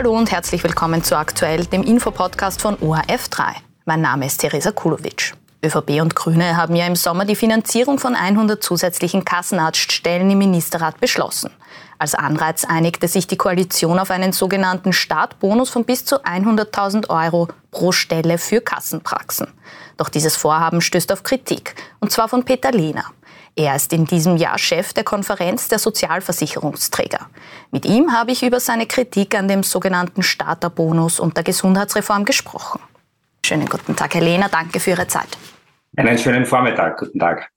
Hallo und herzlich willkommen zu Aktuell, dem Infopodcast von ORF3. Mein Name ist Theresa Kulowitsch. ÖVP und Grüne haben ja im Sommer die Finanzierung von 100 zusätzlichen Kassenarztstellen im Ministerrat beschlossen. Als Anreiz einigte sich die Koalition auf einen sogenannten Startbonus von bis zu 100.000 Euro pro Stelle für Kassenpraxen. Doch dieses Vorhaben stößt auf Kritik, und zwar von Peter Lehner. Er ist in diesem Jahr Chef der Konferenz der Sozialversicherungsträger. Mit ihm habe ich über seine Kritik an dem sogenannten Starterbonus und der Gesundheitsreform gesprochen. Schönen guten Tag, Herr Lehner. Danke für Ihre Zeit. Einen schönen Vormittag. Guten Tag.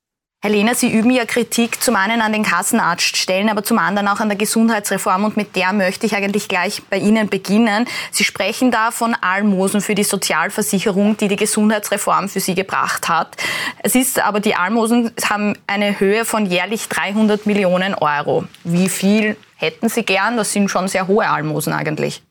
Herr Lehner, Sie üben ja Kritik zum einen an den Kassenarztstellen, aber zum anderen auch an der Gesundheitsreform und mit der möchte ich eigentlich gleich bei Ihnen beginnen. Sie sprechen da von Almosen für die Sozialversicherung, die die Gesundheitsreform für Sie gebracht hat. Es ist aber, die Almosen haben eine Höhe von jährlich 300 Millionen Euro. Wie viel hätten Sie gern? Das sind schon sehr hohe Almosen eigentlich.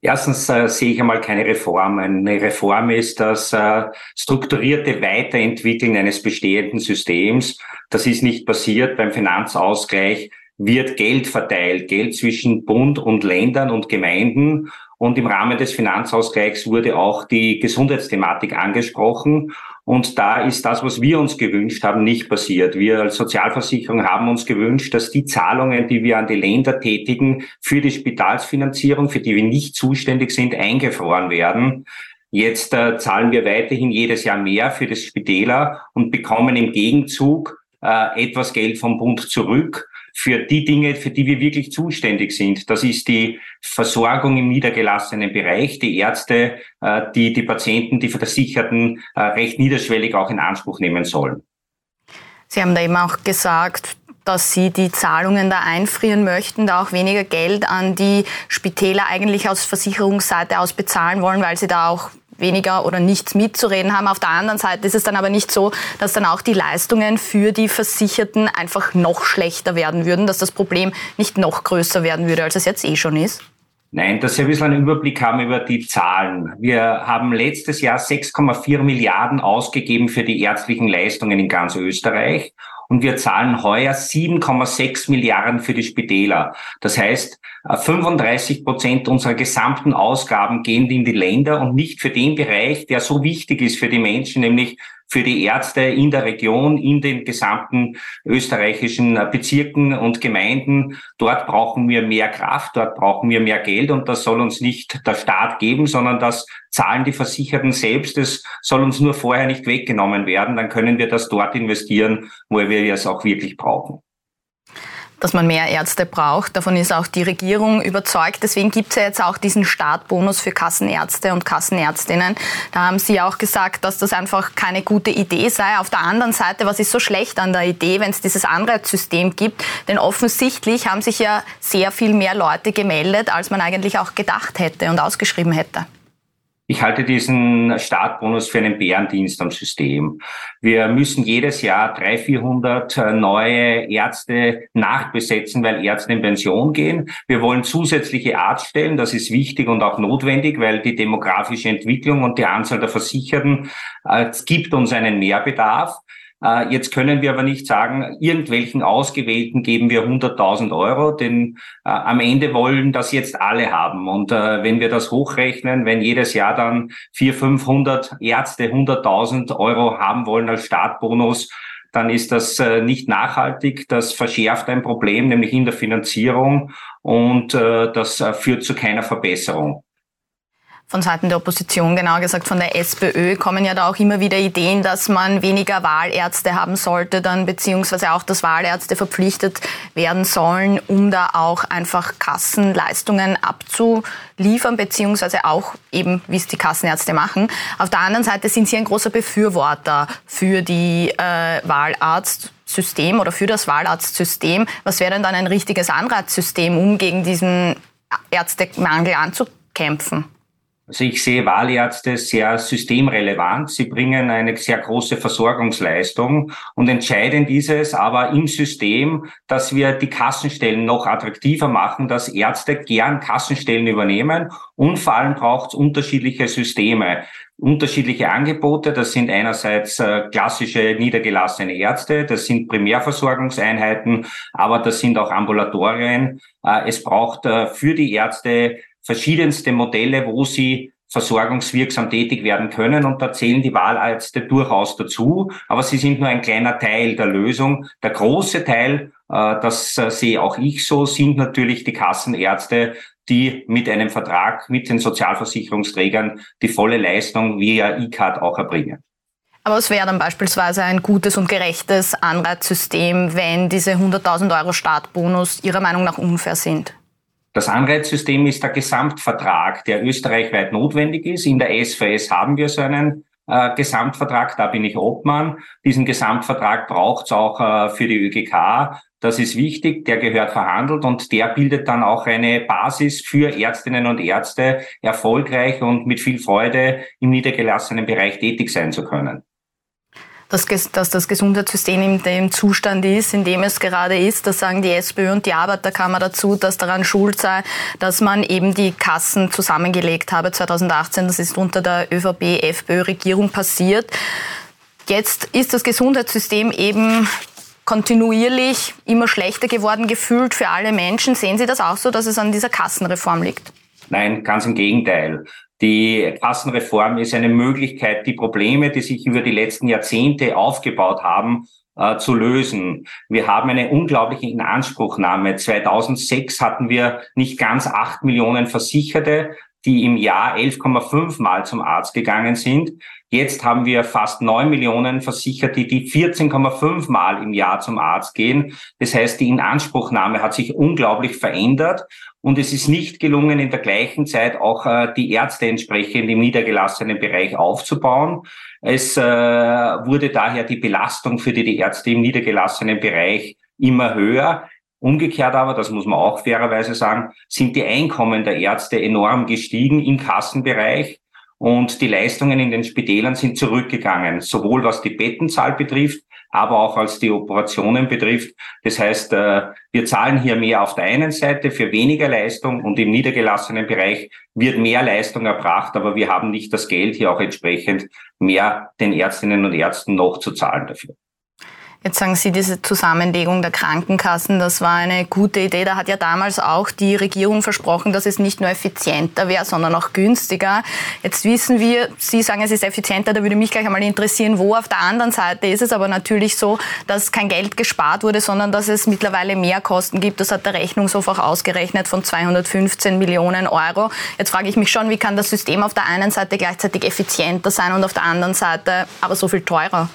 Erstens äh, sehe ich einmal keine Reform. Eine Reform ist das äh, strukturierte Weiterentwickeln eines bestehenden Systems. Das ist nicht passiert. Beim Finanzausgleich wird Geld verteilt, Geld zwischen Bund und Ländern und Gemeinden. Und im Rahmen des Finanzausgleichs wurde auch die Gesundheitsthematik angesprochen. Und da ist das, was wir uns gewünscht haben, nicht passiert. Wir als Sozialversicherung haben uns gewünscht, dass die Zahlungen, die wir an die Länder tätigen, für die Spitalsfinanzierung, für die wir nicht zuständig sind, eingefroren werden. Jetzt äh, zahlen wir weiterhin jedes Jahr mehr für das Spitäler und bekommen im Gegenzug äh, etwas Geld vom Bund zurück für die Dinge, für die wir wirklich zuständig sind. Das ist die Versorgung im niedergelassenen Bereich, die Ärzte, äh, die die Patienten, die Versicherten äh, recht niederschwellig auch in Anspruch nehmen sollen. Sie haben da eben auch gesagt, dass Sie die Zahlungen da einfrieren möchten, da auch weniger Geld an die Spitäler eigentlich aus Versicherungsseite aus bezahlen wollen, weil Sie da auch weniger oder nichts mitzureden haben. Auf der anderen Seite ist es dann aber nicht so, dass dann auch die Leistungen für die Versicherten einfach noch schlechter werden würden, dass das Problem nicht noch größer werden würde, als es jetzt eh schon ist? Nein, dass wir ein bisschen einen Überblick haben über die Zahlen. Wir haben letztes Jahr 6,4 Milliarden ausgegeben für die ärztlichen Leistungen in ganz Österreich und wir zahlen heuer 7,6 Milliarden für die Spitäler. Das heißt, 35 äh, Prozent unserer gesamten Ausgaben gehen in die Länder und nicht für den Bereich, der so wichtig ist für die Menschen, nämlich für die Ärzte in der Region, in den gesamten österreichischen Bezirken und Gemeinden. Dort brauchen wir mehr Kraft, dort brauchen wir mehr Geld und das soll uns nicht der Staat geben, sondern das zahlen die Versicherten selbst. Es soll uns nur vorher nicht weggenommen werden. Dann können wir das dort investieren, wo wir es auch wirklich brauchen dass man mehr Ärzte braucht. Davon ist auch die Regierung überzeugt. Deswegen gibt es ja jetzt auch diesen Startbonus für Kassenärzte und Kassenärztinnen. Da haben Sie auch gesagt, dass das einfach keine gute Idee sei. Auf der anderen Seite, was ist so schlecht an der Idee, wenn es dieses Anreizsystem gibt? Denn offensichtlich haben sich ja sehr viel mehr Leute gemeldet, als man eigentlich auch gedacht hätte und ausgeschrieben hätte. Ich halte diesen Startbonus für einen Bärendienst am System. Wir müssen jedes Jahr 300, 400 äh, neue Ärzte nachbesetzen, weil Ärzte in Pension gehen. Wir wollen zusätzliche Arztstellen. Das ist wichtig und auch notwendig, weil die demografische Entwicklung und die Anzahl der Versicherten äh, gibt uns einen Mehrbedarf. Äh, jetzt können wir aber nicht sagen, irgendwelchen Ausgewählten geben wir 100.000 Euro, denn äh, am Ende wollen das jetzt alle haben. Und äh, wenn wir das hochrechnen, wenn jedes Jahr dann 400, 500 Ärzte 100.000 Euro haben wollen als Startbonus, dann ist das äh, nicht nachhaltig. Das verschärft ein Problem, nämlich in der Finanzierung und äh, das äh, führt zu keiner Verbesserung von Seiten der Opposition, genauer gesagt von der SPÖ, kommen ja da auch immer wieder Ideen, dass man weniger Wahlärzte haben sollte, dann beziehungsweise auch, dass Wahlärzte verpflichtet werden sollen, um da auch einfach Kassenleistungen abzuliefern, beziehungsweise auch eben, wie es die Kassenärzte machen. Auf der anderen Seite sind Sie ein großer Befürworter für die äh, Wahlarztsystem oder für das Wahlarztsystem. Was wäre denn dann ein richtiges Anreizsystem, um gegen diesen Ärztemangel anzukämpfen? Also ich sehe Wahlärzte sehr systemrelevant. Sie bringen eine sehr große Versorgungsleistung. Und entscheidend ist es aber im System, dass wir die Kassenstellen noch attraktiver machen, dass Ärzte gern Kassenstellen übernehmen. Und vor allem braucht es unterschiedliche Systeme unterschiedliche Angebote. Das sind einerseits äh, klassische niedergelassene Ärzte, das sind Primärversorgungseinheiten, aber das sind auch Ambulatorien. Äh, es braucht äh, für die Ärzte verschiedenste Modelle, wo sie versorgungswirksam tätig werden können. Und da zählen die Wahlärzte durchaus dazu. Aber sie sind nur ein kleiner Teil der Lösung. Der große Teil, äh, das äh, sehe auch ich so, sind natürlich die Kassenärzte, die mit einem Vertrag mit den Sozialversicherungsträgern die volle Leistung via E-Card auch erbringen. Aber es wäre dann beispielsweise ein gutes und gerechtes Anreizsystem, wenn diese 100.000 Euro Startbonus Ihrer Meinung nach unfair sind? Das Anreizsystem ist der Gesamtvertrag, der österreichweit notwendig ist. In der SVS haben wir so einen äh, Gesamtvertrag, da bin ich Obmann. Diesen Gesamtvertrag braucht es auch äh, für die ÖGK. Das ist wichtig, der gehört verhandelt und der bildet dann auch eine Basis für Ärztinnen und Ärzte, erfolgreich und mit viel Freude im niedergelassenen Bereich tätig sein zu können dass, dass das Gesundheitssystem in dem Zustand ist, in dem es gerade ist. Das sagen die SPÖ und die Arbeiterkammer dazu, dass daran schuld sei, dass man eben die Kassen zusammengelegt habe 2018. Das ist unter der ÖVP-FPÖ-Regierung passiert. Jetzt ist das Gesundheitssystem eben kontinuierlich immer schlechter geworden gefühlt für alle Menschen. Sehen Sie das auch so, dass es an dieser Kassenreform liegt? Nein, ganz im Gegenteil. Die Kassenreform ist eine Möglichkeit, die Probleme, die sich über die letzten Jahrzehnte aufgebaut haben, äh, zu lösen. Wir haben eine unglaubliche Inanspruchnahme. 2006 hatten wir nicht ganz acht Millionen Versicherte, die im Jahr 11,5 Mal zum Arzt gegangen sind. Jetzt haben wir fast neun Millionen Versicherte, die 14,5 Mal im Jahr zum Arzt gehen. Das heißt, die Inanspruchnahme hat sich unglaublich verändert und es ist nicht gelungen, in der gleichen Zeit auch äh, die Ärzte entsprechend im niedergelassenen Bereich aufzubauen. Es äh, wurde daher die Belastung für die, die Ärzte im niedergelassenen Bereich immer höher. Umgekehrt aber, das muss man auch fairerweise sagen, sind die Einkommen der Ärzte enorm gestiegen im Kassenbereich. Und die Leistungen in den Spitälern sind zurückgegangen, sowohl was die Bettenzahl betrifft, aber auch als die Operationen betrifft. Das heißt, äh, wir zahlen hier mehr auf der einen Seite für weniger Leistung und im niedergelassenen Bereich wird mehr Leistung erbracht, aber wir haben nicht das Geld hier auch entsprechend mehr den Ärztinnen und Ärzten noch zu zahlen dafür. Jetzt sagen Sie, diese Zusammenlegung der Krankenkassen, das war eine gute Idee. Da hat ja damals auch die Regierung versprochen, dass es nicht nur effizienter wäre, sondern auch günstiger. Jetzt wissen wir, Sie sagen, es ist effizienter. Da würde mich gleich einmal interessieren, wo auf der anderen Seite ist es aber natürlich so, dass kein Geld gespart wurde, sondern dass es mittlerweile mehr Kosten gibt. Das hat der Rechnungshof auch ausgerechnet von 215 Millionen Euro. Jetzt frage ich mich schon, wie kann das System auf der einen Seite gleichzeitig effizienter sein und auf der anderen Seite aber so viel teurer?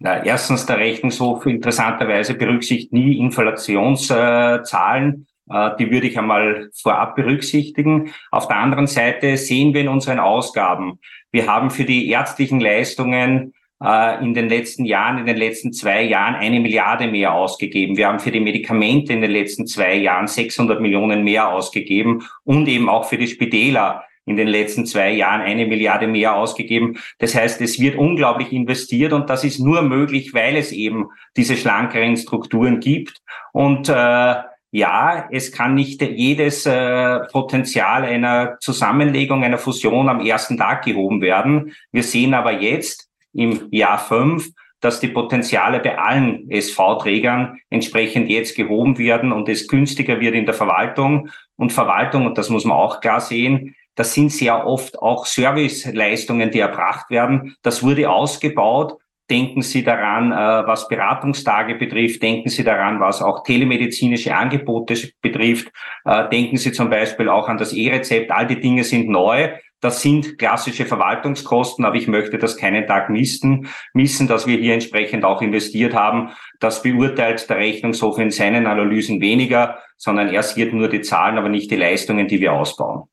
Na, erstens, der Rechnungshof interessanterweise berücksichtigt nie Inflationszahlen. Äh, die würde ich einmal vorab berücksichtigen. Auf der anderen Seite sehen wir in unseren Ausgaben, wir haben für die ärztlichen Leistungen äh, in den letzten Jahren, in den letzten zwei Jahren eine Milliarde mehr ausgegeben. Wir haben für die Medikamente in den letzten zwei Jahren 600 Millionen mehr ausgegeben und eben auch für die Spitäler in den letzten zwei Jahren eine Milliarde mehr ausgegeben. Das heißt, es wird unglaublich investiert und das ist nur möglich, weil es eben diese schlankeren Strukturen gibt. Und äh, ja, es kann nicht jedes äh, Potenzial einer Zusammenlegung, einer Fusion am ersten Tag gehoben werden. Wir sehen aber jetzt im Jahr fünf, dass die Potenziale bei allen SV-Trägern entsprechend jetzt gehoben werden und es günstiger wird in der Verwaltung. Und Verwaltung, und das muss man auch klar sehen, das sind sehr oft auch Serviceleistungen, die erbracht werden. Das wurde ausgebaut. Denken Sie daran, äh, was Beratungstage betrifft. Denken Sie daran, was auch telemedizinische Angebote betrifft. Äh, denken Sie zum Beispiel auch an das E-Rezept. All die Dinge sind neu. Das sind klassische Verwaltungskosten, aber ich möchte das keinen Tag missen, missen, dass wir hier entsprechend auch investiert haben. Das beurteilt der Rechnungshof in seinen Analysen weniger, sondern er sieht nur die Zahlen, aber nicht die Leistungen, die wir ausbauen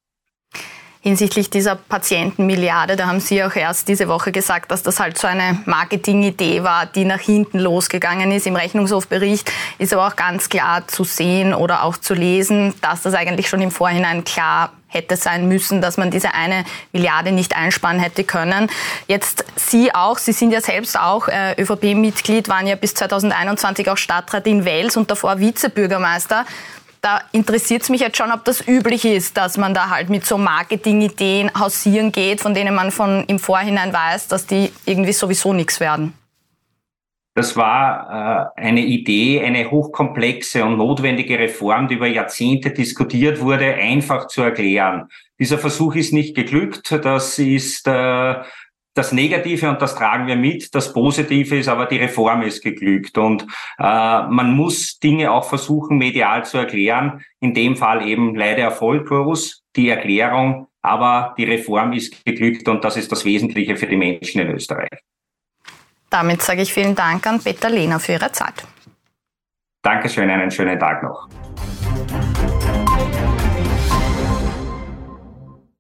hinsichtlich dieser Patientenmilliarde. Da haben Sie auch erst diese Woche gesagt, dass das halt so eine Marketingidee war, die nach hinten losgegangen ist. Im Rechnungshofbericht ist aber auch ganz klar zu sehen oder auch zu lesen, dass das eigentlich schon im Vorhinein klar hätte sein müssen, dass man diese eine Milliarde nicht einsparen hätte können. Jetzt Sie auch, Sie sind ja selbst auch äh, ÖVP-Mitglied, waren ja bis 2021 auch Stadtrat in Wels und davor Vizebürgermeister da interessiert es mich jetzt schon, ob das üblich ist, dass man da halt mit so Marketingideen hausieren geht, von denen man von im Vorhinein weiß, dass die irgendwie sowieso nichts werden. Das war äh, eine Idee, eine hochkomplexe und notwendige Reform, die über Jahrzehnte diskutiert wurde, einfach zu erklären. Dieser Versuch ist nicht geglückt. Das ist äh, das Negative und das tragen wir mit. Das Positive ist aber, die Reform ist geglückt. Und äh, man muss Dinge auch versuchen, medial zu erklären. In dem Fall eben leider erfolglos die Erklärung, aber die Reform ist geglückt und das ist das Wesentliche für die Menschen in Österreich. Damit sage ich vielen Dank an Peter Lehner für Ihre Zeit. Dankeschön, einen schönen Tag noch.